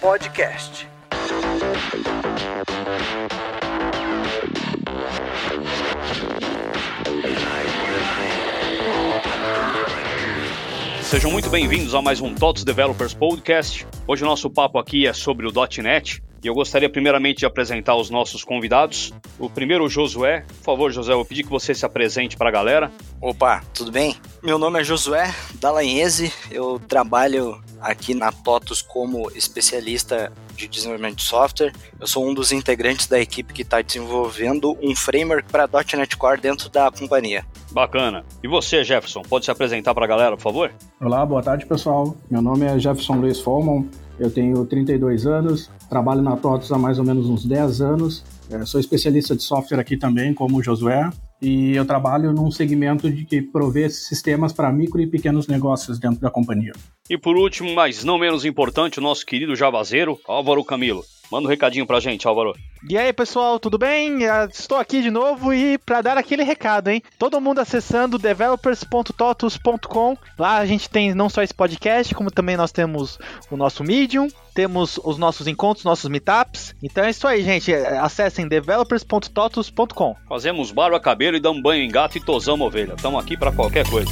Podcast. Sejam muito bem-vindos a mais um TOTS Developers Podcast. Hoje o nosso papo aqui é sobre o .NET e eu gostaria primeiramente de apresentar os nossos convidados. O primeiro, o Josué. Por favor, Josué, eu pedi que você se apresente para a galera. Opa, tudo bem? Meu nome é Josué Dallagnese, eu trabalho aqui na TOTUS como especialista de desenvolvimento de software. Eu sou um dos integrantes da equipe que está desenvolvendo um framework para .NET Core dentro da companhia. Bacana. E você, Jefferson, pode se apresentar para a galera, por favor? Olá, boa tarde, pessoal. Meu nome é Jefferson Luiz Folman, eu tenho 32 anos, trabalho na TOTUS há mais ou menos uns 10 anos. É, sou especialista de software aqui também, como o Josué, e eu trabalho num segmento de que provê sistemas para micro e pequenos negócios dentro da companhia. E por último, mas não menos importante, o nosso querido javazeiro, Álvaro Camilo. Manda um recadinho pra gente, Álvaro. E aí, pessoal, tudo bem? Estou aqui de novo e para dar aquele recado, hein? Todo mundo acessando developers.totus.com. Lá a gente tem não só esse podcast, como também nós temos o nosso Medium, temos os nossos encontros, nossos meetups. Então é isso aí, gente. Acessem developers.totus.com. Fazemos barba, cabelo e damos banho em gato e tosamos ovelha. Estamos aqui para qualquer coisa.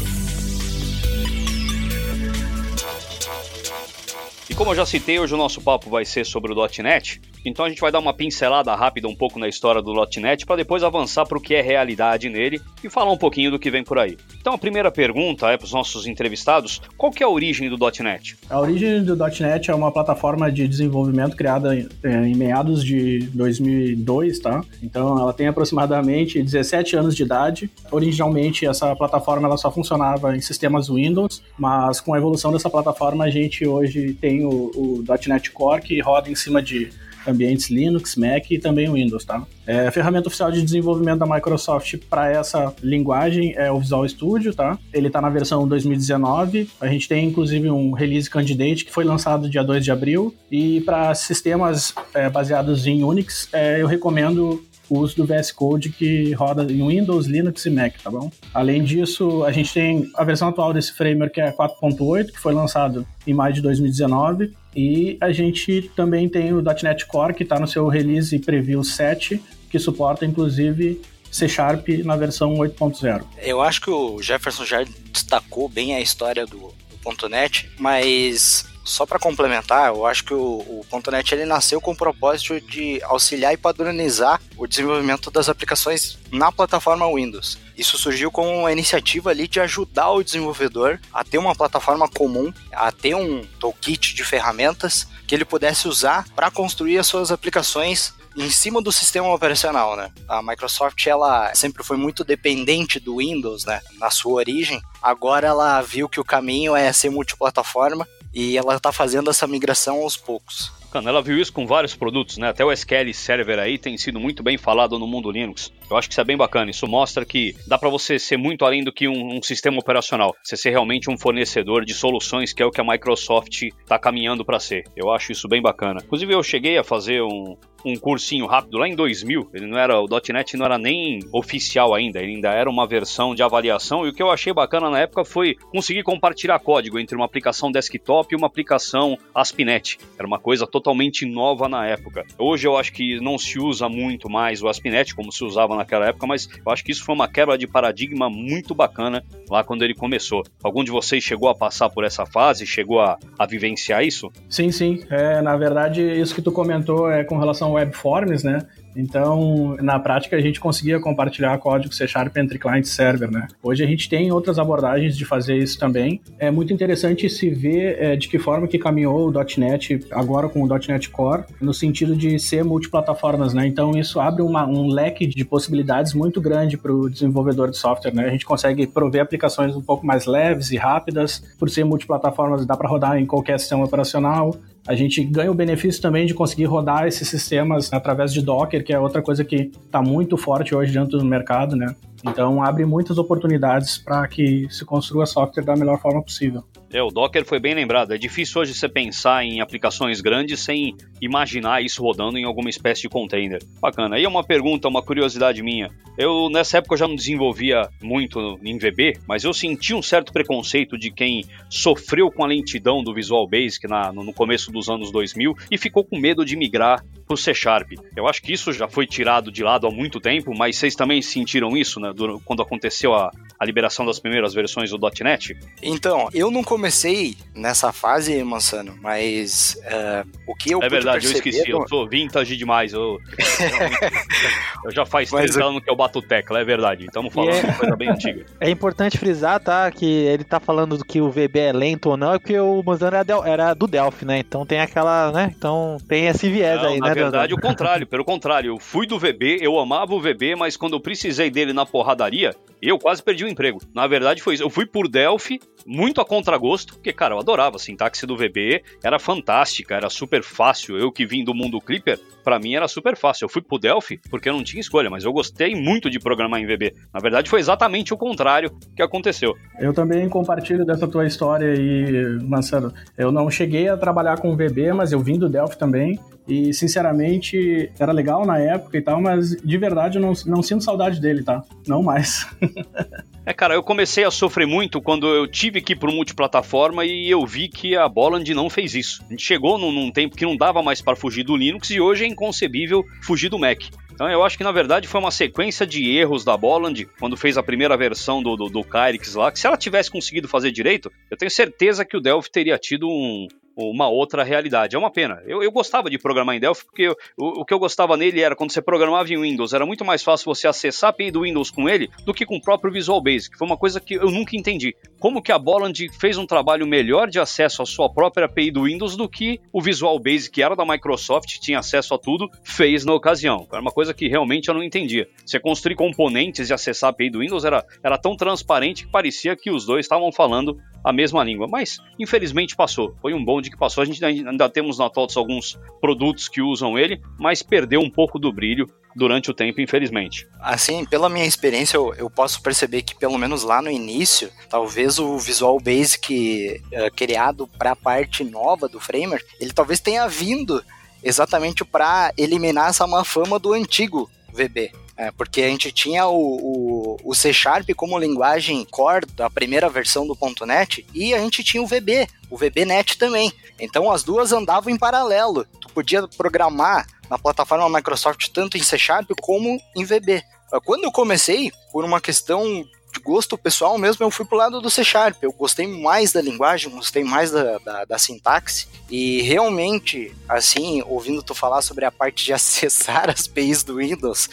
E como eu já citei, hoje o nosso papo vai ser sobre o .NET. Então a gente vai dar uma pincelada rápida um pouco na história do .NET para depois avançar para o que é realidade nele e falar um pouquinho do que vem por aí. Então a primeira pergunta é para os nossos entrevistados, qual que é a origem do .NET? A origem do .NET é uma plataforma de desenvolvimento criada em, em meados de 2002, tá? Então ela tem aproximadamente 17 anos de idade. Originalmente essa plataforma ela só funcionava em sistemas Windows, mas com a evolução dessa plataforma a gente hoje tem o, o .NET Core que roda em cima de ambientes Linux, Mac e também Windows, tá? É, a ferramenta oficial de desenvolvimento da Microsoft para essa linguagem é o Visual Studio, tá? Ele está na versão 2019. A gente tem inclusive um release candidate que foi lançado dia 2 de abril. E para sistemas é, baseados em Unix, é, eu recomendo o uso do VS Code que roda em Windows, Linux e Mac, tá bom? Além disso, a gente tem a versão atual desse framework que é 4.8, que foi lançado em maio de 2019, e a gente também tem o .NET Core, que está no seu release preview 7, que suporta inclusive C Sharp na versão 8.0. Eu acho que o Jefferson já destacou bem a história do, do .NET, mas só para complementar, eu acho que o, o .NET ele nasceu com o propósito de auxiliar e padronizar o desenvolvimento das aplicações na plataforma Windows. Isso surgiu como uma iniciativa ali de ajudar o desenvolvedor a ter uma plataforma comum, a ter um toolkit de ferramentas que ele pudesse usar para construir as suas aplicações em cima do sistema operacional, né? A Microsoft ela sempre foi muito dependente do Windows, né? Na sua origem. Agora ela viu que o caminho é ser multiplataforma e ela está fazendo essa migração aos poucos. Ela viu isso com vários produtos, né? Até o SQL Server aí tem sido muito bem falado no mundo Linux. Eu acho que isso é bem bacana. Isso mostra que dá para você ser muito além do que um, um, sistema operacional. Você ser realmente um fornecedor de soluções, que é o que a Microsoft está caminhando para ser. Eu acho isso bem bacana. Inclusive, eu cheguei a fazer um, um cursinho rápido lá em 2000. Ele não era o .NET não era nem oficial ainda, ele ainda era uma versão de avaliação. E o que eu achei bacana na época foi conseguir compartilhar código entre uma aplicação desktop e uma aplicação ASP.NET. Era uma coisa totalmente nova na época. Hoje eu acho que não se usa muito mais o ASP.NET como se usava naquela época, mas eu acho que isso foi uma quebra de paradigma muito bacana lá quando ele começou. Algum de vocês chegou a passar por essa fase, chegou a, a vivenciar isso? Sim, sim. É, na verdade, isso que tu comentou é com relação ao webforms, né? Então, na prática, a gente conseguia compartilhar código C Sharp entre client e server, né? Hoje a gente tem outras abordagens de fazer isso também. É muito interessante se ver é, de que forma que caminhou o .NET agora com o .NET Core, no sentido de ser multiplataformas, né? Então, isso abre uma, um leque de possibilidades muito grande para o desenvolvedor de software, né? A gente consegue prover aplicações um pouco mais leves e rápidas, por ser multiplataformas, dá para rodar em qualquer sistema operacional a gente ganha o benefício também de conseguir rodar esses sistemas através de Docker, que é outra coisa que está muito forte hoje dentro do mercado, né? Então abre muitas oportunidades para que se construa software da melhor forma possível. É, o Docker foi bem lembrado. É difícil hoje você pensar em aplicações grandes sem imaginar isso rodando em alguma espécie de container. Bacana. Aí é uma pergunta, uma curiosidade minha. Eu, nessa época, já não desenvolvia muito em VB, mas eu senti um certo preconceito de quem sofreu com a lentidão do Visual Basic na, no começo dos anos 2000 e ficou com medo de migrar para o C Sharp. Eu acho que isso já foi tirado de lado há muito tempo, mas vocês também sentiram isso né, quando aconteceu a, a liberação das primeiras versões do .NET? Então, eu não comecei nessa fase, Mansano, mas uh, o que eu É verdade, eu esqueci, eu sou vintage demais, eu, eu já faz três anos que eu bato tecla, é verdade, estamos falando é... de coisa bem antiga. É importante frisar, tá, que ele tá falando que o VB é lento ou não, é porque o Mansano era, era do Delphi, né, então tem aquela, né, então tem esse viés não, aí, na né? Na verdade, o contrário, pelo contrário, eu fui do VB, eu amava o VB, mas quando eu precisei dele na porradaria, eu quase perdi o emprego. Na verdade, foi isso. Eu fui por Delphi, muito a contragosto, porque, cara, eu adorava a sintaxe do VB, era fantástica, era super fácil. Eu que vim do mundo Clipper, para mim era super fácil. Eu fui pro Delphi porque eu não tinha escolha, mas eu gostei muito de programar em VB. Na verdade, foi exatamente o contrário que aconteceu. Eu também compartilho dessa tua história aí, Marcelo. Eu não cheguei a trabalhar com VB, mas eu vim do Delphi também. E, sinceramente, era legal na época e tal, mas de verdade eu não, não sinto saudade dele, tá? Não mais. é, cara, eu comecei a sofrer muito quando eu tive que ir pro multiplataforma e eu vi que a Bolland não fez isso. A gente chegou num, num tempo que não dava mais para fugir do Linux e hoje é inconcebível fugir do Mac. Então eu acho que na verdade foi uma sequência de erros da Bolland quando fez a primeira versão do, do, do Kyrix lá, que se ela tivesse conseguido fazer direito, eu tenho certeza que o Delphi teria tido um, uma outra realidade. É uma pena. Eu, eu gostava de programar em Delphi porque eu, o, o, que eu gostava nele era quando você programava em Windows, era muito mais fácil você acessar a API do Windows com ele do que com o próprio Visual Basic. Foi uma coisa que eu nunca entendi. Como que a Bolland fez um trabalho melhor de acesso à sua própria API do Windows do que o Visual Basic, que era da Microsoft, tinha acesso a tudo, fez na ocasião. Era uma coisa que realmente eu não entendia. Você construir componentes e acessar a API do Windows era, era tão transparente que parecia que os dois estavam falando a mesma língua. Mas, infelizmente, passou. Foi um bom que passou. A gente ainda temos na TOTS alguns produtos que usam ele, mas perdeu um pouco do brilho durante o tempo, infelizmente. Assim, pela minha experiência, eu, eu posso perceber que pelo menos lá no início, talvez o Visual Basic uh, criado para a parte nova do framework, ele talvez tenha vindo exatamente para eliminar essa má fama do antigo VB. É, porque a gente tinha o, o, o, C Sharp como linguagem core da primeira versão do .NET e a gente tinha o VB, o VBNet também. Então as duas andavam em paralelo. Tu podia programar na plataforma Microsoft tanto em C Sharp como em VB. Quando eu comecei, por uma questão gosto pessoal mesmo, eu fui pro lado do C Sharp. Eu gostei mais da linguagem, gostei mais da, da, da, sintaxe. E realmente, assim, ouvindo tu falar sobre a parte de acessar as APIs do Windows,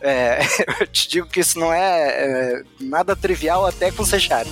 é, eu te digo que isso não é, é nada trivial até com C Sharp.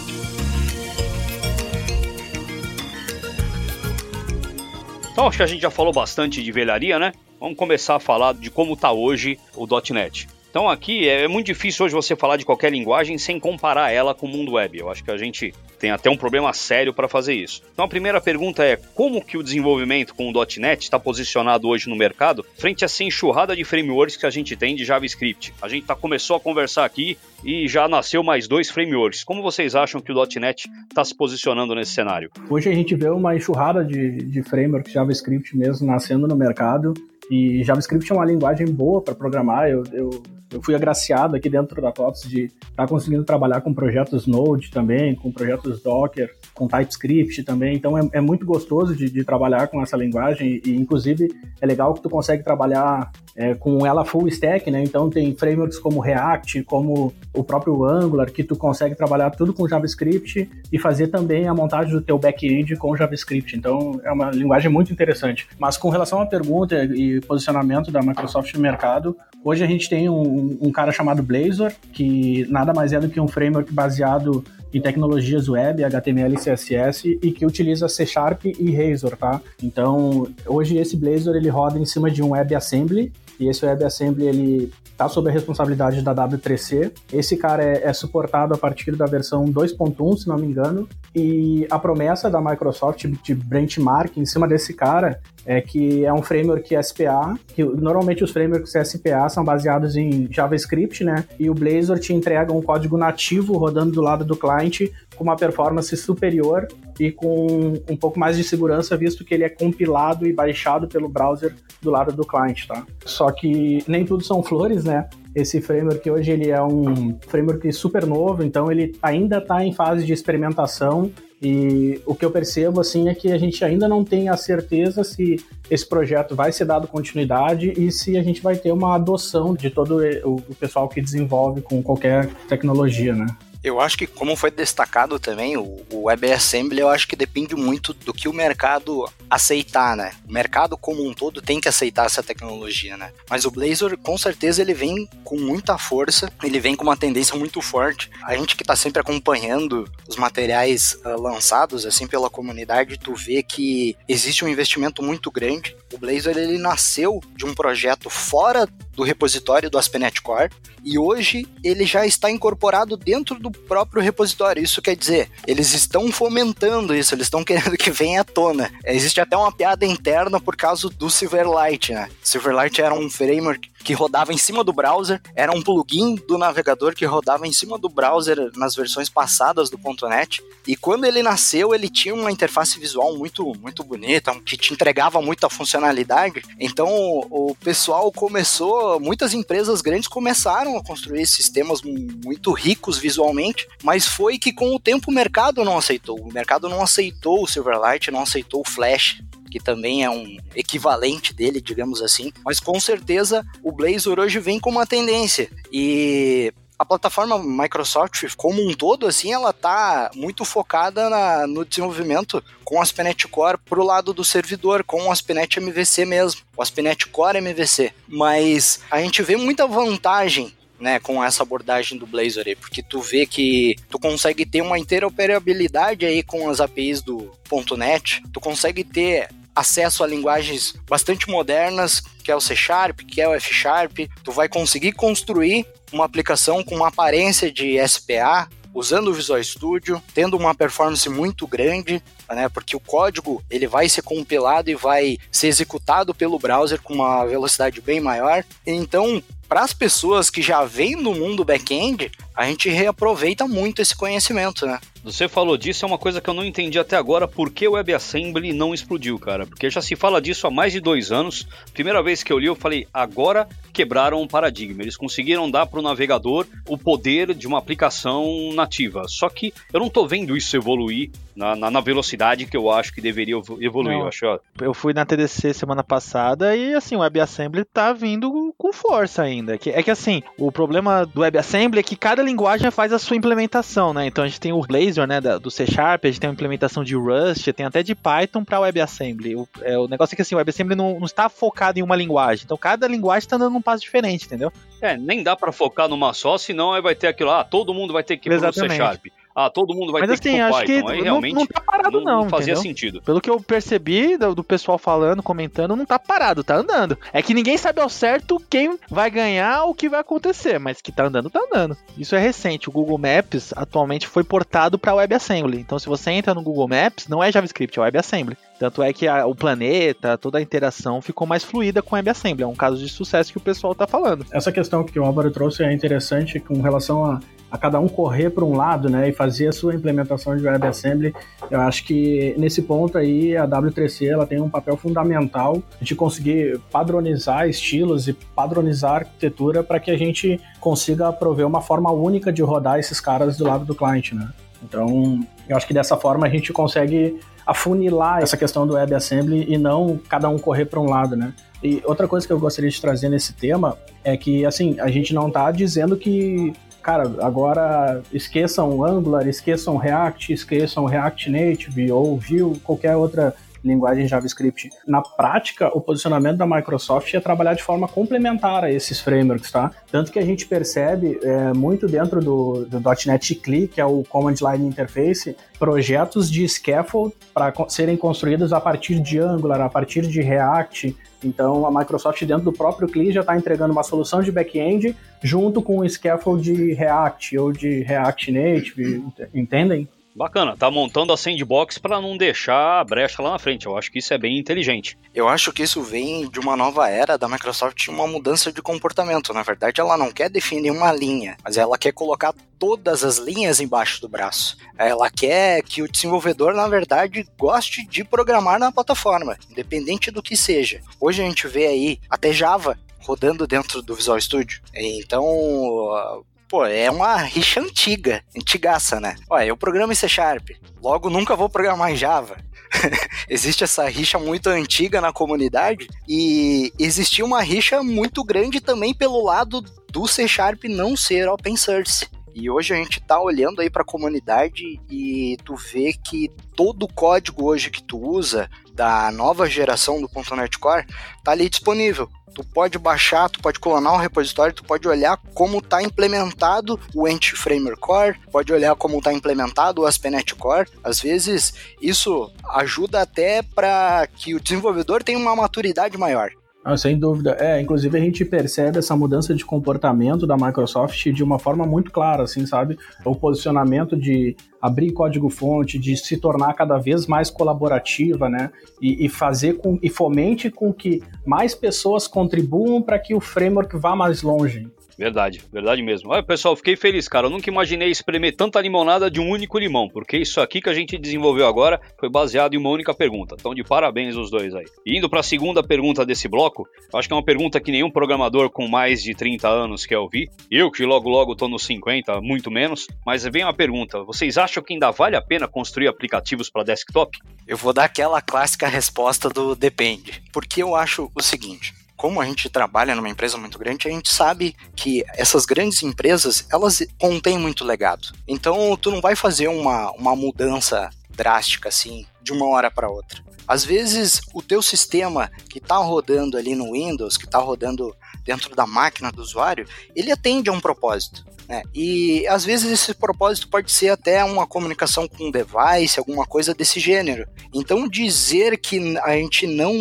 Então acho que a gente já falou bastante de velharia, né? Vamos começar a falar de como está hoje o .NET. Então aqui é, é muito difícil hoje você falar de qualquer linguagem sem comparar ela com o mundo web. Eu acho que a gente tem até um problema sério para fazer isso. Então a primeira pergunta é como que o desenvolvimento com o .NET está posicionado hoje no mercado frente a essa enxurrada de frameworks que a gente tem de JavaScript. A gente tá, começou a conversar aqui e já nasceu mais dois frameworks. Como vocês acham que o .NET está se posicionando nesse cenário? Hoje a gente vê uma enxurrada de, de frameworks JavaScript mesmo nascendo no mercado. E JavaScript é uma linguagem boa para programar. Eu, eu, eu, fui agraciado aqui dentro da TOTS de estar tá conseguindo trabalhar com projetos Node também, com projetos Docker, com TypeScript também. Então é, é muito gostoso de, de, trabalhar com essa linguagem e, inclusive, é legal que tu consegue trabalhar é, com ela full stack, né? Então tem frameworks como React, como o próprio Angular, que tu consegue trabalhar tudo com JavaScript e fazer também a montagem do teu back-end com JavaScript. Então é uma linguagem muito interessante. Mas com relação à pergunta e posicionamento da Microsoft no mercado. Hoje a gente tem um, um cara chamado Blazor, que nada mais é do que um framework baseado em tecnologias web, HTML e CSS e que utiliza C Sharp e Razor, tá? Então, hoje esse Blazor ele roda em cima de um WebAssembly e esse WebAssembly ele está sob a responsabilidade da W3C. Esse cara é, é suportado a partir da versão 2.1, se não me engano, e a promessa da Microsoft de benchmark em cima desse cara é que é um framework SPA, que normalmente os frameworks SPA são baseados em JavaScript, né? E o Blazor te entrega um código nativo rodando do lado do cliente com uma performance superior e com um pouco mais de segurança, visto que ele é compilado e baixado pelo browser do lado do cliente, tá? Só que nem tudo são flores, né? Esse framework hoje ele é um framework super novo, então ele ainda está em fase de experimentação e o que eu percebo assim é que a gente ainda não tem a certeza se esse projeto vai ser dado continuidade e se a gente vai ter uma adoção de todo o pessoal que desenvolve com qualquer tecnologia, né? Eu acho que, como foi destacado também, o, o WebAssembly eu acho que depende muito do que o mercado aceitar, né? O mercado como um todo tem que aceitar essa tecnologia, né? Mas o Blazor, com certeza, ele vem com muita força, ele vem com uma tendência muito forte. A gente que está sempre acompanhando os materiais uh, lançados, assim, pela comunidade, tu vê que existe um investimento muito grande. O Blazor, ele nasceu de um projeto fora do repositório do ASP.NET Core e hoje ele já está incorporado dentro do próprio repositório. Isso quer dizer, eles estão fomentando isso, eles estão querendo que venha à tona. Existe até uma piada interna por causa do Silverlight, né? Silverlight era um framework que rodava em cima do browser, era um plugin do navegador que rodava em cima do browser nas versões passadas do .NET. E quando ele nasceu, ele tinha uma interface visual muito muito bonita, que te entregava muita funcionalidade. Então o pessoal começou, muitas empresas grandes começaram a construir sistemas muito ricos visualmente, mas foi que com o tempo o mercado não aceitou. O mercado não aceitou o Silverlight, não aceitou o Flash, que também é um equivalente dele, digamos assim. Mas com certeza o Blazor hoje vem com uma tendência. E a plataforma Microsoft como um todo, assim, ela tá muito focada na, no desenvolvimento com o ASP.NET Core pro lado do servidor, com o ASP.NET MVC mesmo, o ASP.NET Core MVC. Mas a gente vê muita vantagem né, com essa abordagem do Blazor aí, porque tu vê que tu consegue ter uma interoperabilidade aí com as APIs do .NET, tu consegue ter acesso a linguagens bastante modernas, que é o C Sharp, que é o F Sharp, tu vai conseguir construir uma aplicação com uma aparência de SPA, usando o Visual Studio, tendo uma performance muito grande, né, porque o código ele vai ser compilado e vai ser executado pelo browser com uma velocidade bem maior. Então, para as pessoas que já vêm do mundo back-end, a gente reaproveita muito esse conhecimento, né? Você falou disso, é uma coisa que eu não entendi até agora, por que o WebAssembly não explodiu, cara? Porque já se fala disso há mais de dois anos. Primeira vez que eu li, eu falei, agora quebraram um paradigma. Eles conseguiram dar para o navegador o poder de uma aplicação nativa. Só que eu não estou vendo isso evoluir na, na, na, velocidade que eu acho que deveria evoluir. Eu, acho, eu fui na TDC semana passada e assim, o WebAssembly tá vindo com força ainda. É que, é que assim, o problema do WebAssembly é que cada linguagem faz a sua implementação, né? Então a gente tem o Blazor, né, do C Sharp, a gente tem a implementação de Rust, tem até de Python para WebAssembly. O, é, o negócio é que assim, o WebAssembly não, não está focado em uma linguagem. Então cada linguagem está dando um passo diferente, entendeu? É, nem dá para focar numa só, senão aí vai ter aquilo, ah, todo mundo vai ter que ir pro C Sharp ah, todo mundo vai Mas, ter assim, que acho Python. Que Aí, não, não tá parado não, não fazia entendeu? sentido. Pelo que eu percebi do, do, pessoal falando, comentando, não tá parado, tá andando. É que ninguém sabe ao certo quem vai ganhar o que vai acontecer, mas que tá andando, tá andando. Isso é recente. O Google Maps atualmente foi portado para WebAssembly. Então, se você entra no Google Maps, não é JavaScript, é WebAssembly. Tanto é que a, o planeta, toda a interação ficou mais fluida com WebAssembly. É um caso de sucesso que o pessoal tá falando. Essa questão que o Álvaro trouxe é interessante com relação a a cada um correr para um lado, né, e fazer a sua implementação de WebAssembly. Eu acho que nesse ponto aí a W3C ela tem um papel fundamental de conseguir padronizar estilos e padronizar arquitetura para que a gente consiga prover uma forma única de rodar esses caras do lado do cliente, né? Então, eu acho que dessa forma a gente consegue afunilar essa questão do WebAssembly e não cada um correr para um lado, né? E outra coisa que eu gostaria de trazer nesse tema é que, assim, a gente não está dizendo que cara, agora esqueçam Angular, esqueçam React, esqueçam React Native ou Vue, qualquer outra linguagem JavaScript. Na prática, o posicionamento da Microsoft é trabalhar de forma complementar a esses frameworks, tá? Tanto que a gente percebe é, muito dentro do, do .NET CLI, que é o Command Line Interface, projetos de scaffold para serem construídos a partir de Angular, a partir de React. Então, a Microsoft, dentro do próprio CLI, já está entregando uma solução de back-end junto com o scaffold de React ou de React Native, entendem? Bacana, tá montando a sandbox para não deixar a brecha lá na frente. Eu acho que isso é bem inteligente. Eu acho que isso vem de uma nova era da Microsoft, uma mudança de comportamento. Na verdade, ela não quer definir uma linha, mas ela quer colocar todas as linhas embaixo do braço. Ela quer que o desenvolvedor, na verdade, goste de programar na plataforma, independente do que seja. Hoje a gente vê aí até Java rodando dentro do Visual Studio. Então, pô, é uma rixa antiga, antigaça, né? Olha, eu programo em C Sharp, logo nunca vou programar em Java. Existe essa rixa muito antiga na comunidade e existia uma rixa muito grande também pelo lado do C Sharp não ser open source. E hoje a gente tá olhando aí para a comunidade e tu vê que todo o código hoje que tu usa da nova geração do .NET Core tá ali disponível. Tu pode baixar, tu pode clonar um repositório, tu pode olhar como está implementado o Anti-Framer Core, pode olhar como está implementado o ASP.NET Core. Às vezes isso ajuda até para que o desenvolvedor tenha uma maturidade maior. Ah, sem dúvida. É, inclusive a gente percebe essa mudança de comportamento da Microsoft de uma forma muito clara, assim, sabe? O posicionamento de abrir código-fonte, de se tornar cada vez mais colaborativa, né? E, e, fazer com e fomente com que mais pessoas contribuam para que o framework vá mais longe. Verdade, verdade mesmo. Olha, pessoal, fiquei feliz, cara. Eu nunca imaginei espremer tanta limonada de um único limão, porque isso aqui que a gente desenvolveu agora foi baseado em uma única pergunta. Então, de parabéns os dois aí. E indo para a segunda pergunta desse bloco, acho que é uma pergunta que nenhum programador com mais de 30 anos quer ouvir. Eu, que logo logo tô nos 50, muito menos. Mas vem uma pergunta: vocês acham que ainda vale a pena construir aplicativos para desktop? Eu vou dar aquela clássica resposta do depende. Porque eu acho o seguinte: como a gente trabalha numa empresa muito grande, a gente sabe que essas grandes empresas, elas contêm muito legado. Então, tu não vai fazer uma, uma mudança drástica assim, de uma hora para outra. Às vezes, o teu sistema que está rodando ali no Windows, que está rodando dentro da máquina do usuário, ele atende a um propósito. Né? E às vezes esse propósito pode ser até uma comunicação com um device, alguma coisa desse gênero. Então dizer que a gente não,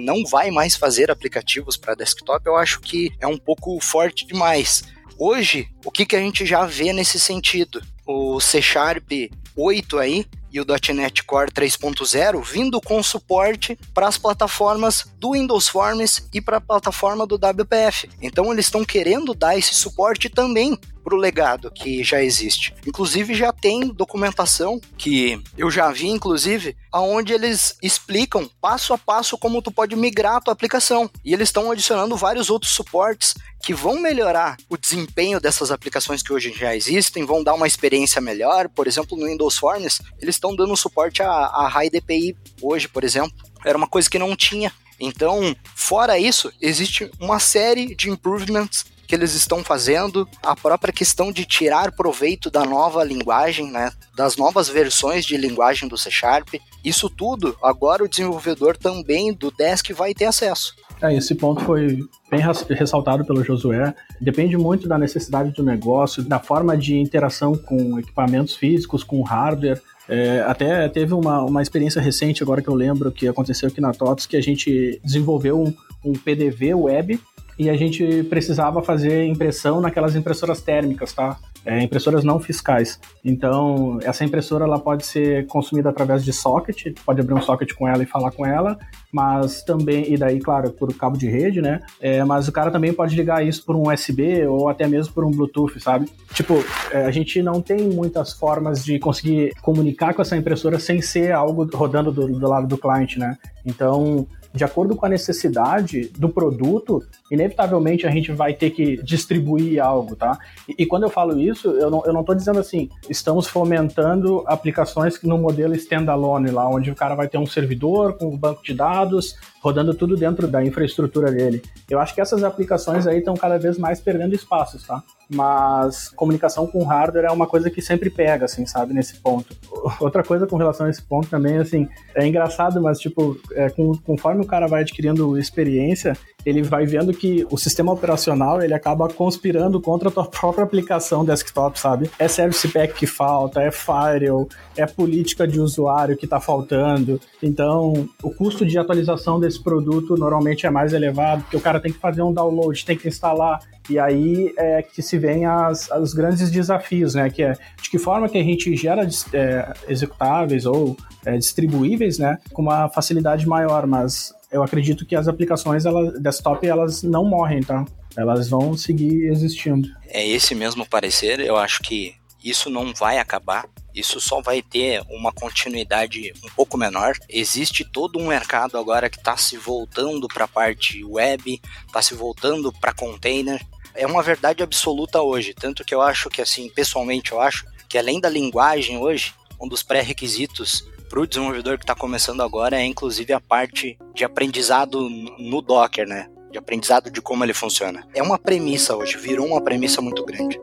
não vai mais fazer aplicativos para desktop, eu acho que é um pouco forte demais. Hoje, o que, que a gente já vê nesse sentido? O C Sharp 8 aí, e o .NET Core 3.0 vindo com suporte para as plataformas do Windows Forms e para a plataforma do WPF. Então eles estão querendo dar esse suporte também para o legado que já existe. Inclusive já tem documentação que eu já vi, inclusive, aonde eles explicam passo a passo como tu pode migrar a tua aplicação. E eles estão adicionando vários outros suportes que vão melhorar o desempenho dessas aplicações que hoje já existem, vão dar uma experiência melhor. Por exemplo, no Windows Forms, eles estão dando suporte a, a High DPI hoje, por exemplo. Era uma coisa que não tinha. Então, fora isso, existe uma série de improvements que eles estão fazendo, a própria questão de tirar proveito da nova linguagem, né, das novas versões de linguagem do C Sharp. Isso tudo, agora o desenvolvedor também do Desk vai ter acesso. É, esse ponto foi bem ressaltado pelo Josué. Depende muito da necessidade do negócio, da forma de interação com equipamentos físicos, com hardware. É, até teve uma, uma experiência recente, agora que eu lembro, que aconteceu aqui na TOTS, que a gente desenvolveu um, um PDV web e a gente precisava fazer impressão naquelas impressoras térmicas, tá? É, impressoras não fiscais. Então, essa impressora ela pode ser consumida através de socket, pode abrir um socket com ela e falar com ela, mas também, e daí, claro, por cabo de rede, né? É, mas o cara também pode ligar isso por um USB ou até mesmo por um Bluetooth, sabe? Tipo, é, a gente não tem muitas formas de conseguir comunicar com essa impressora sem ser algo rodando do, do lado do cliente, né? Então, de acordo com a necessidade do produto, inevitavelmente a gente vai ter que distribuir algo, tá? E, e quando eu falo isso, eu não, eu não tô dizendo assim, estamos fomentando aplicações no modelo standalone lá, onde o cara vai ter um servidor com um banco de dados, rodando tudo dentro da infraestrutura dele. Eu acho que essas aplicações aí estão cada vez mais perdendo espaços, tá? Mas comunicação com hardware é uma coisa que sempre pega, assim, sabe, nesse ponto. Outra coisa com relação a esse ponto também, assim, é engraçado, mas, tipo, é, com, conforme o cara vai adquirindo experiência, ele vai vendo que o sistema operacional ele acaba conspirando contra a tua própria aplicação desktop, sabe? É service pack que falta, é firewall, é política de usuário que está faltando. Então, o custo de atualização desse produto normalmente é mais elevado, porque o cara tem que fazer um download, tem que instalar, E aí é que se vem as, os grandes desafios, né? Que é de que forma que a gente gera é, executáveis ou é, distribuíveis, né? Com uma facilidade maior, mas eu acredito que as aplicações ela, desktop elas não morrem, tá? Elas vão seguir existindo. É esse mesmo parecer, eu acho que isso não vai acabar. Isso só vai ter uma continuidade um pouco menor. Existe todo um mercado agora que está se voltando para a parte web, está se voltando para container. É uma verdade absoluta hoje, tanto que eu acho que assim, pessoalmente eu acho que além da linguagem hoje, um dos pré-requisitos para o desenvolvedor que está começando agora é inclusive a parte de aprendizado no Docker, né? De aprendizado de como ele funciona. É uma premissa hoje, virou uma premissa muito grande.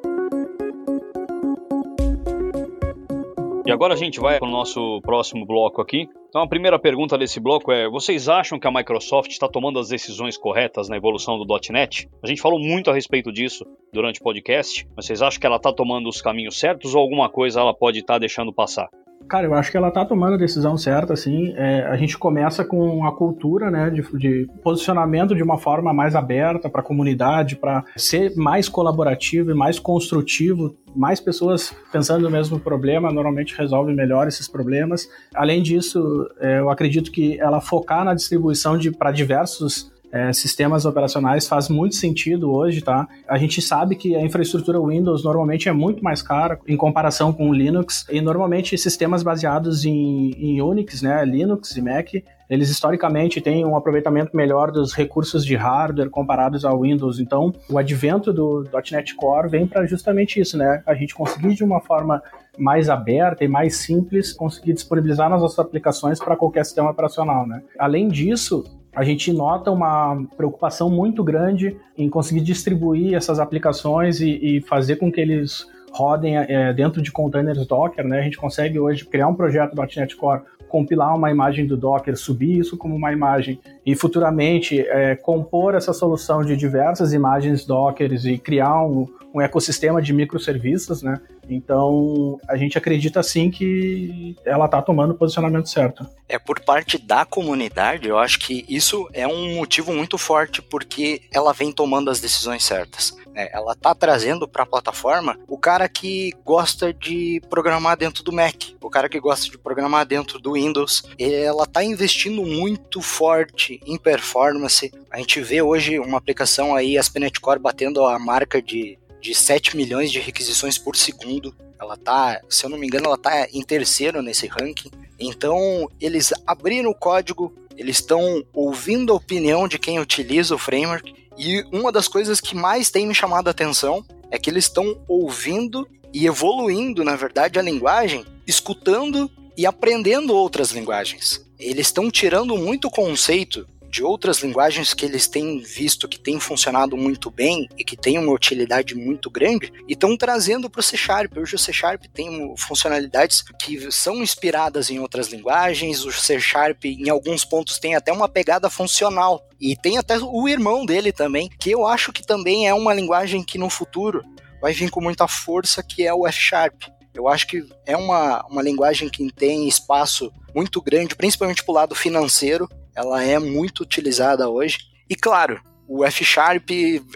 E agora a gente vai para o nosso próximo bloco aqui. Então a primeira pergunta desse bloco é: vocês acham que a Microsoft está tomando as decisões corretas na evolução do .NET? A gente falou muito a respeito disso durante o podcast, mas vocês acham que ela está tomando os caminhos certos ou alguma coisa ela pode estar tá deixando passar? Cara, eu acho que ela tá tomando a decisão certa, assim. É, a gente começa com a cultura, né, de, de posicionamento de uma forma mais aberta para a comunidade, para ser mais colaborativo e mais construtivo. Mais pessoas pensando no mesmo problema normalmente resolvem melhor esses problemas. Além disso, é, eu acredito que ela focar na distribuição para diversos é, sistemas operacionais faz muito sentido hoje, tá? A gente sabe que a infraestrutura Windows normalmente é muito mais cara em comparação com o Linux e normalmente sistemas baseados em, em Unix, né, Linux e Mac, eles historicamente têm um aproveitamento melhor dos recursos de hardware comparados ao Windows. Então, o advento do .NET Core vem para justamente isso, né? A gente conseguir de uma forma mais aberta e mais simples conseguir disponibilizar nas nossas aplicações para qualquer sistema operacional, né? Além disso, a gente nota uma preocupação muito grande em conseguir distribuir essas aplicações e, e fazer com que eles rodem é, dentro de containers Docker, né? A gente consegue hoje criar um projeto .NET Core, compilar uma imagem do Docker, subir isso como uma imagem e futuramente é, compor essa solução de diversas imagens Docker e criar um, um ecossistema de microserviços, né? Então, a gente acredita sim que ela está tomando o posicionamento certo. É por parte da comunidade, eu acho que isso é um motivo muito forte porque ela vem tomando as decisões certas. Né? Ela está trazendo para a plataforma o cara que gosta de programar dentro do Mac, o cara que gosta de programar dentro do Windows. Ela está investindo muito forte em performance. A gente vê hoje uma aplicação aí, a Spinet Core, batendo a marca de de 7 milhões de requisições por segundo. Ela tá, se eu não me engano, ela tá em terceiro nesse ranking. Então, eles abriram o código, eles estão ouvindo a opinião de quem utiliza o framework. E uma das coisas que mais tem me chamado a atenção é que eles estão ouvindo e evoluindo, na verdade, a linguagem, escutando e aprendendo outras linguagens. Eles estão tirando muito conceito de outras linguagens que eles têm visto que têm funcionado muito bem e que têm uma utilidade muito grande e estão trazendo para o C Sharp. Hoje o C Sharp tem funcionalidades que são inspiradas em outras linguagens, o C Sharp em alguns pontos tem até uma pegada funcional e tem até o irmão dele também, que eu acho que também é uma linguagem que no futuro vai vir com muita força, que é o F Sharp. Eu acho que é uma, uma linguagem que tem espaço muito grande, principalmente para o lado financeiro, ela é muito utilizada hoje. E claro, o F Sharp,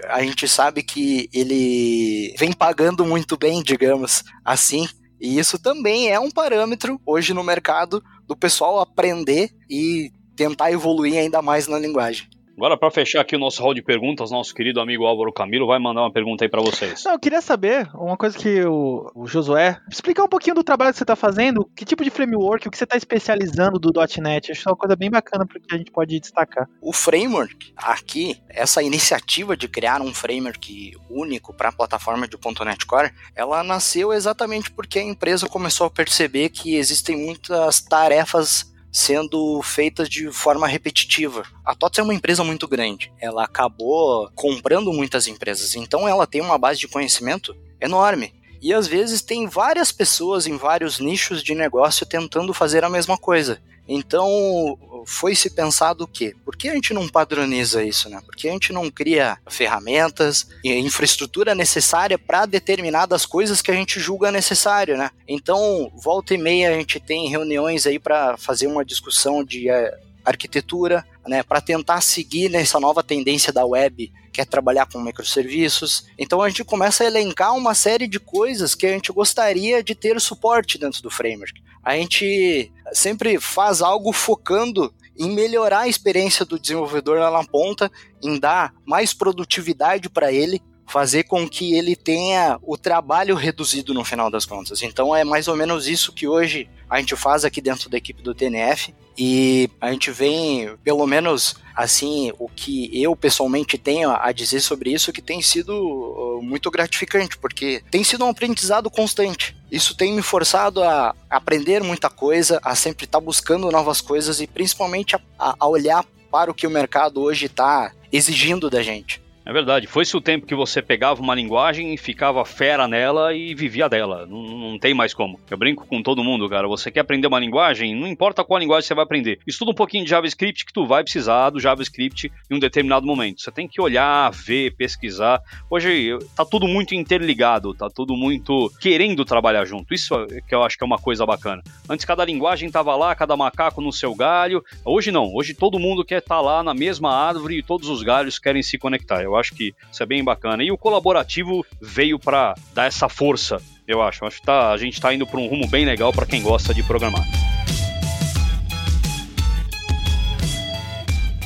a gente sabe que ele vem pagando muito bem, digamos assim. E isso também é um parâmetro hoje no mercado do pessoal aprender e tentar evoluir ainda mais na linguagem. Agora, para fechar aqui o nosso hall de perguntas, nosso querido amigo Álvaro Camilo vai mandar uma pergunta aí para vocês. Não, eu queria saber uma coisa que o, o Josué. Explicar um pouquinho do trabalho que você está fazendo, que tipo de framework, o que você está especializando do .NET. Acho que é uma coisa bem bacana porque a gente pode destacar. O framework, aqui, essa iniciativa de criar um framework único para a plataforma de .NET Core, ela nasceu exatamente porque a empresa começou a perceber que existem muitas tarefas sendo feitas de forma repetitiva. A TOTS é uma empresa muito grande, ela acabou comprando muitas empresas, então ela tem uma base de conhecimento enorme. E às vezes tem várias pessoas em vários nichos de negócio tentando fazer a mesma coisa. Então, foi se pensado o quê? Por que a gente não padroniza isso, né? Por que a gente não cria ferramentas e infraestrutura necessária para determinadas coisas que a gente julga necessário, né? Então, volta e meia a gente tem reuniões aí para fazer uma discussão de é, arquitetura, né, para tentar seguir nessa nova tendência da web, que é trabalhar com microserviços. Então a gente começa a elencar uma série de coisas que a gente gostaria de ter suporte dentro do framework. A gente sempre faz algo focando em melhorar a experiência do desenvolvedor lá na ponta, em dar mais produtividade para ele, fazer com que ele tenha o trabalho reduzido no final das contas. Então é mais ou menos isso que hoje a gente faz aqui dentro da equipe do TNF e a gente vem, pelo menos assim, o que eu pessoalmente tenho a dizer sobre isso que tem sido muito gratificante, porque tem sido um aprendizado constante. Isso tem me forçado a aprender muita coisa, a sempre estar tá buscando novas coisas e principalmente a, a olhar para o que o mercado hoje está exigindo da gente. É verdade. Foi-se o tempo que você pegava uma linguagem e ficava fera nela e vivia dela. Não, não, tem mais como. Eu brinco com todo mundo, cara. Você quer aprender uma linguagem, não importa qual linguagem você vai aprender. Estuda um pouquinho de JavaScript que tu vai precisar do JavaScript em um determinado momento. Você tem que olhar, ver, pesquisar. Hoje tá tudo muito interligado, tá tudo muito querendo trabalhar junto. Isso é que eu acho que é uma coisa bacana. Antes cada linguagem tava lá, cada macaco no seu galho. Hoje não. Hoje todo mundo quer estar tá lá na mesma árvore e todos os galhos querem se conectar. Eu acho que isso é bem bacana. E o colaborativo veio para dar essa força, eu acho. Acho que tá, a gente está indo para um rumo bem legal para quem gosta de programar.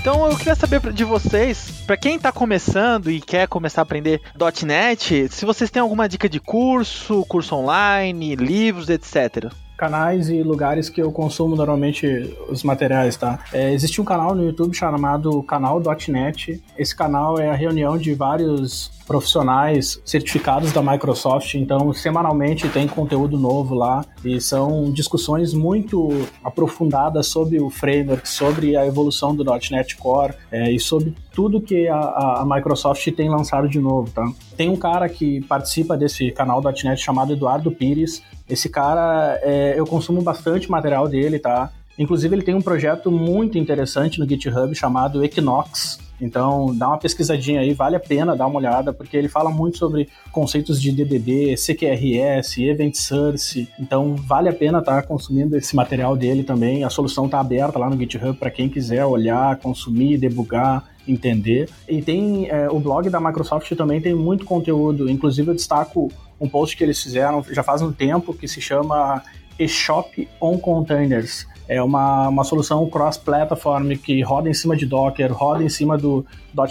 Então eu queria saber de vocês, para quem está começando e quer começar a aprender .NET, se vocês têm alguma dica de curso, curso online, livros, etc canais e lugares que eu consumo normalmente os materiais, tá? É, existe um canal no YouTube chamado Canal.net. Esse canal é a reunião de vários profissionais certificados da Microsoft, então semanalmente tem conteúdo novo lá e são discussões muito aprofundadas sobre o framework, sobre a evolução do .NET Core é, e sobre tudo que a, a, Microsoft tem lançado de novo, tá? Tem um cara que participa desse canal .NET chamado Eduardo Pires, esse cara, é, eu consumo bastante material dele, tá? Inclusive, ele tem um projeto muito interessante no GitHub chamado Equinox. Então, dá uma pesquisadinha aí, vale a pena dar uma olhada, porque ele fala muito sobre conceitos de DDD, CQRS, Event Source. Então, vale a pena estar tá consumindo esse material dele também. A solução está aberta lá no GitHub para quem quiser olhar, consumir, debugar entender. E tem é, o blog da Microsoft também tem muito conteúdo. Inclusive, eu destaco um post que eles fizeram já faz um tempo que se chama eShop on Containers. É uma, uma solução cross-platform que roda em cima de Docker, roda em cima do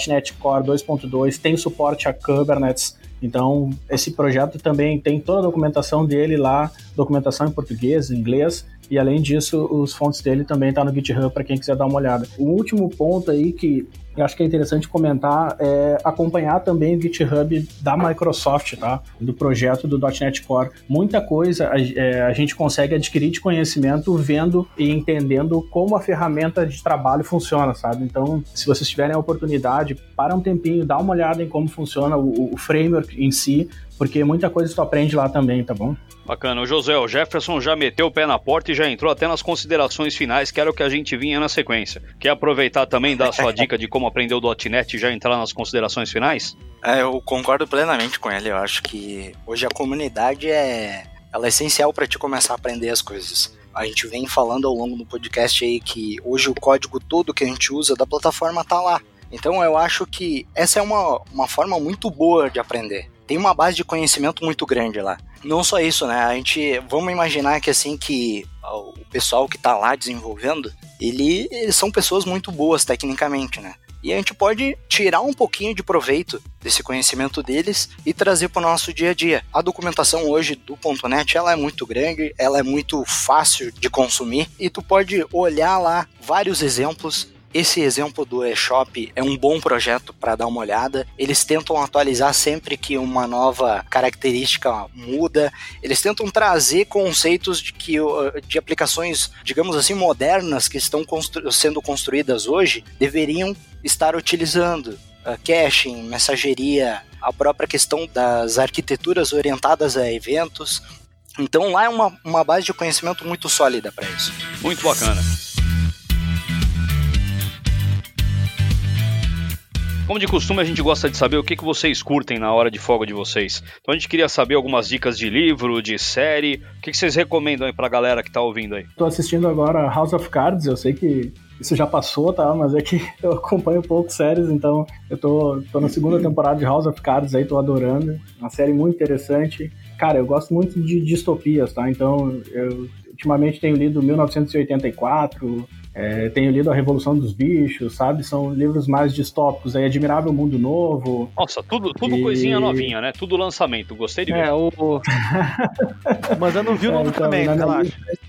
.NET Core 2.2, tem suporte a Kubernetes. Então, esse projeto também tem toda a documentação dele lá, documentação em português, em inglês, e além disso, os fontes dele também estão tá no GitHub para quem quiser dar uma olhada. O último ponto aí que eu acho que é interessante comentar é acompanhar também o GitHub da Microsoft, tá? Do projeto do .NET Core. Muita coisa a, é, a gente consegue adquirir de conhecimento vendo e entendendo como a ferramenta de trabalho funciona, sabe? Então, se vocês tiverem a oportunidade, para um tempinho, dá uma olhada em como funciona o, o framework em si, porque muita coisa tu aprende lá também, tá bom? Bacana. O José, o Jefferson já meteu o pé na porta e já entrou até nas considerações finais, que era o que a gente vinha na sequência. Quer aproveitar também dar a sua dica de como aprender o .NET e já entrar nas considerações finais? É, eu concordo plenamente com ele. Eu acho que hoje a comunidade é, ela é essencial para te começar a aprender as coisas. A gente vem falando ao longo do podcast aí que hoje o código todo que a gente usa da plataforma tá lá. Então eu acho que essa é uma, uma forma muito boa de aprender tem uma base de conhecimento muito grande lá. Não só isso, né? A gente vamos imaginar que assim que o pessoal que está lá desenvolvendo, ele, eles são pessoas muito boas tecnicamente, né? E a gente pode tirar um pouquinho de proveito desse conhecimento deles e trazer para o nosso dia a dia. A documentação hoje do .NET ela é muito grande, ela é muito fácil de consumir e tu pode olhar lá vários exemplos esse exemplo do eShop é um bom projeto para dar uma olhada. Eles tentam atualizar sempre que uma nova característica muda. Eles tentam trazer conceitos de que de aplicações, digamos assim, modernas que estão constru sendo construídas hoje deveriam estar utilizando. Uh, caching, mensageria, a própria questão das arquiteturas orientadas a eventos. Então lá é uma, uma base de conhecimento muito sólida para isso. Muito bacana. Como de costume, a gente gosta de saber o que, que vocês curtem na hora de folga de vocês. Então a gente queria saber algumas dicas de livro, de série. O que, que vocês recomendam aí pra galera que tá ouvindo aí? Tô assistindo agora House of Cards, eu sei que isso já passou, tá? Mas é que eu acompanho pouco séries, então eu tô, tô na segunda temporada de House of Cards aí, tô adorando. Uma série muito interessante. Cara, eu gosto muito de distopias, tá? Então eu ultimamente tenho lido 1984, é, tenho lido A Revolução dos Bichos, sabe? São livros mais distópicos. Aí, Admirável Mundo Novo. Nossa, tudo, tudo e... coisinha novinha, né? Tudo lançamento. Gostei de ver. É, o. Mas eu não vi o é, novo então, também, relaxa. Lista...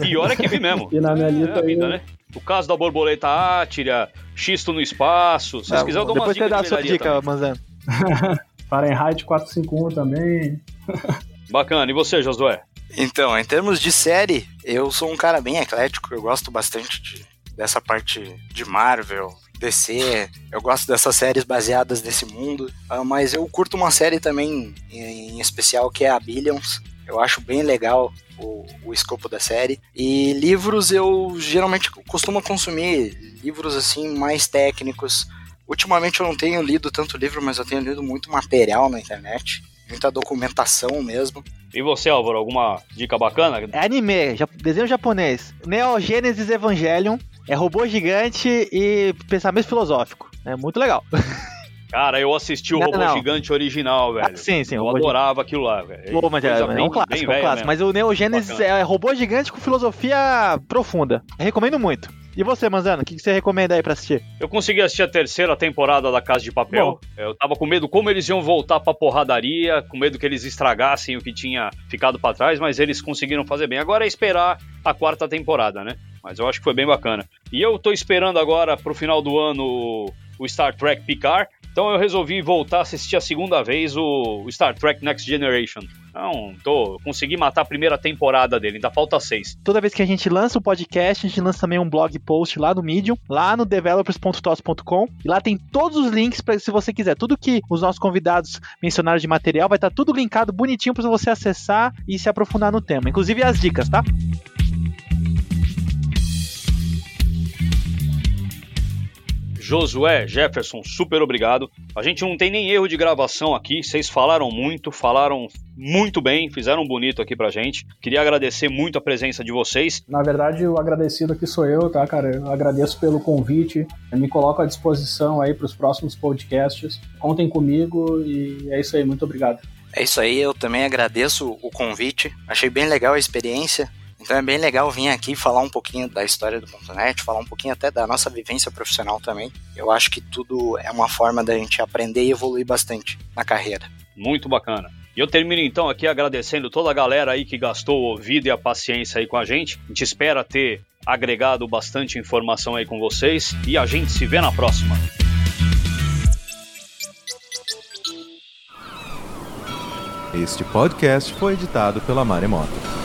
Pior é que vi mesmo. E na minha lista. É, vida, né? O caso da borboleta átira, xisto no espaço. Se vocês é, quiserem, eu dou Depois você dá a sua dica, Manzano. Fahrenheit 451 também. Bacana. E você, Josué? Então, em termos de série, eu sou um cara bem eclético, eu gosto bastante de, dessa parte de Marvel, DC, eu gosto dessas séries baseadas nesse mundo, uh, mas eu curto uma série também em, em, especial que é a Billions. Eu acho bem legal o, o escopo da série. E livros eu geralmente costumo consumir livros assim mais técnicos. Ultimamente eu não tenho lido tanto livro, mas eu tenho lido muito material na internet muita documentação mesmo. E você, Álvaro, alguma dica bacana? É anime, desenho japonês. Neo Genesis Evangelion, é robô gigante e pensamento filosófico. É muito legal. Cara, eu assisti o não, Robô não. Gigante original, velho. Ah, sim, sim. Eu adorava aquilo lá, velho. Pô, mas é, é, um clássico, é um clássico. Mas o Neo Genesis é robô gigante com filosofia profunda. recomendo muito. E você, Manzano, o que, que você recomenda aí pra assistir? Eu consegui assistir a terceira temporada da Casa de Papel. Bom. Eu tava com medo como eles iam voltar pra porradaria, com medo que eles estragassem o que tinha ficado para trás, mas eles conseguiram fazer bem. Agora é esperar a quarta temporada, né? Mas eu acho que foi bem bacana. E eu tô esperando agora pro final do ano o Star Trek Picard. Então eu resolvi voltar a assistir a segunda vez o Star Trek Next Generation. Então, tô, consegui matar a primeira temporada dele, ainda falta seis. Toda vez que a gente lança o um podcast, a gente lança também um blog post lá no Medium, lá no developers.tos.com. E lá tem todos os links para se você quiser. Tudo que os nossos convidados mencionaram de material vai estar tá tudo linkado bonitinho para você acessar e se aprofundar no tema. Inclusive as dicas, tá? Josué, Jefferson, super obrigado. A gente não tem nem erro de gravação aqui, vocês falaram muito, falaram muito bem, fizeram bonito aqui pra gente. Queria agradecer muito a presença de vocês. Na verdade, o agradecido aqui sou eu, tá, cara? Eu agradeço pelo convite, eu me coloco à disposição aí para os próximos podcasts. Contem comigo e é isso aí, muito obrigado. É isso aí, eu também agradeço o convite. Achei bem legal a experiência. Então é bem legal vir aqui falar um pouquinho da história do .NET, falar um pouquinho até da nossa vivência profissional também. Eu acho que tudo é uma forma da gente aprender e evoluir bastante na carreira. Muito bacana. E eu termino então aqui agradecendo toda a galera aí que gastou o ouvido e a paciência aí com a gente. A gente espera ter agregado bastante informação aí com vocês e a gente se vê na próxima. Este podcast foi editado pela Maremoto.